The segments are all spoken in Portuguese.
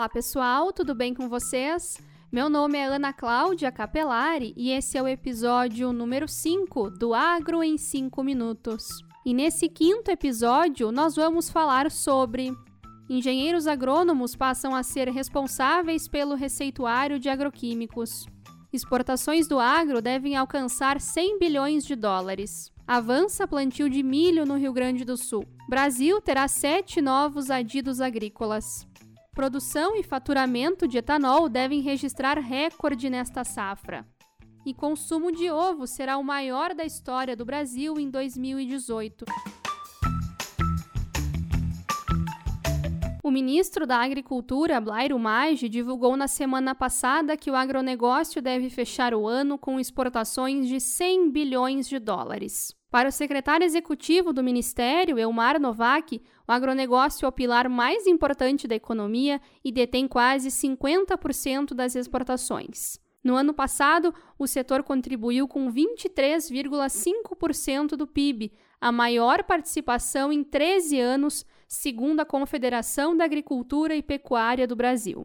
Olá pessoal, tudo bem com vocês? Meu nome é Ana Cláudia Capelari e esse é o episódio número 5 do Agro em 5 Minutos. E nesse quinto episódio, nós vamos falar sobre engenheiros agrônomos passam a ser responsáveis pelo receituário de agroquímicos. Exportações do agro devem alcançar 100 bilhões de dólares. Avança plantio de milho no Rio Grande do Sul. Brasil terá sete novos adidos agrícolas. Produção e faturamento de etanol devem registrar recorde nesta safra. E consumo de ovo será o maior da história do Brasil em 2018. O ministro da Agricultura, Blairo Maggi, divulgou na semana passada que o agronegócio deve fechar o ano com exportações de 100 bilhões de dólares. Para o secretário executivo do Ministério, Elmar Novak, o agronegócio é o pilar mais importante da economia e detém quase 50% das exportações. No ano passado, o setor contribuiu com 23,5% do PIB, a maior participação em 13 anos, segundo a Confederação da Agricultura e Pecuária do Brasil.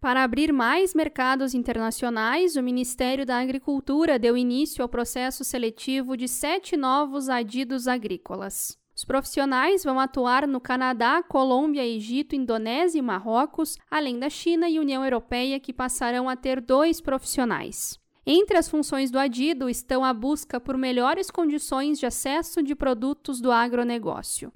Para abrir mais mercados internacionais, o Ministério da Agricultura deu início ao processo seletivo de sete novos adidos agrícolas. Os profissionais vão atuar no Canadá, Colômbia, Egito, Indonésia e Marrocos, além da China e União Europeia, que passarão a ter dois profissionais. Entre as funções do adido estão a busca por melhores condições de acesso de produtos do agronegócio.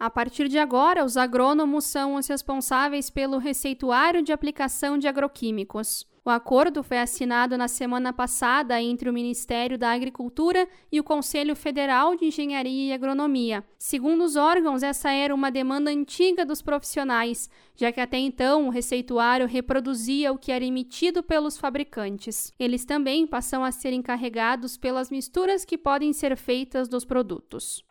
A partir de agora, os agrônomos são os responsáveis pelo receituário de aplicação de agroquímicos. O acordo foi assinado na semana passada entre o Ministério da Agricultura e o Conselho Federal de Engenharia e Agronomia. Segundo os órgãos, essa era uma demanda antiga dos profissionais, já que até então o receituário reproduzia o que era emitido pelos fabricantes. Eles também passam a ser encarregados pelas misturas que podem ser feitas dos produtos.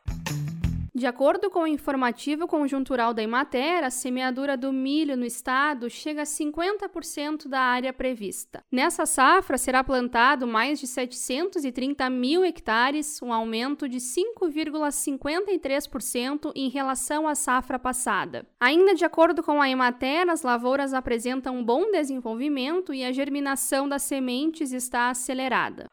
De acordo com o informativo conjuntural da Imater, a semeadura do milho no estado chega a 50% da área prevista. Nessa safra será plantado mais de 730 mil hectares, um aumento de 5,53% em relação à safra passada. Ainda de acordo com a Imater, as lavouras apresentam um bom desenvolvimento e a germinação das sementes está acelerada.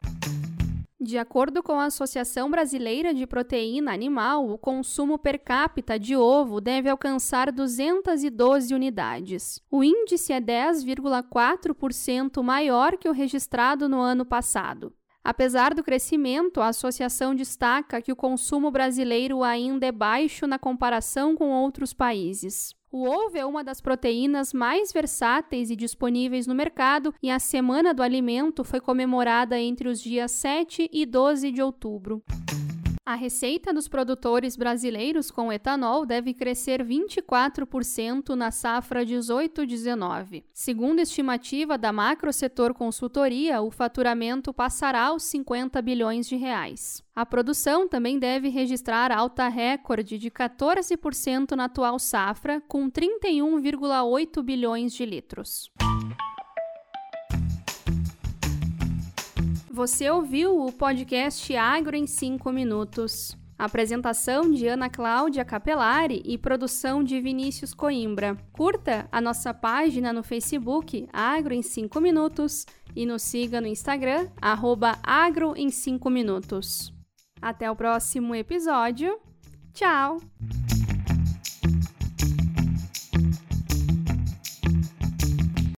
De acordo com a Associação Brasileira de Proteína Animal, o consumo per capita de ovo deve alcançar 212 unidades. O índice é 10,4% maior que o registrado no ano passado. Apesar do crescimento, a associação destaca que o consumo brasileiro ainda é baixo na comparação com outros países. O ovo é uma das proteínas mais versáteis e disponíveis no mercado e a Semana do Alimento foi comemorada entre os dias 7 e 12 de outubro. A receita dos produtores brasileiros com etanol deve crescer 24% na safra 18-19. Segundo estimativa da Macro Setor Consultoria, o faturamento passará aos 50 bilhões de reais. A produção também deve registrar alta recorde de 14% na atual safra, com 31,8 bilhões de litros. Você ouviu o podcast Agro em 5 minutos. Apresentação de Ana Cláudia Capelari e produção de Vinícius Coimbra. Curta a nossa página no Facebook Agro em 5 minutos e nos siga no Instagram arroba Agro em 5 minutos. Até o próximo episódio. Tchau!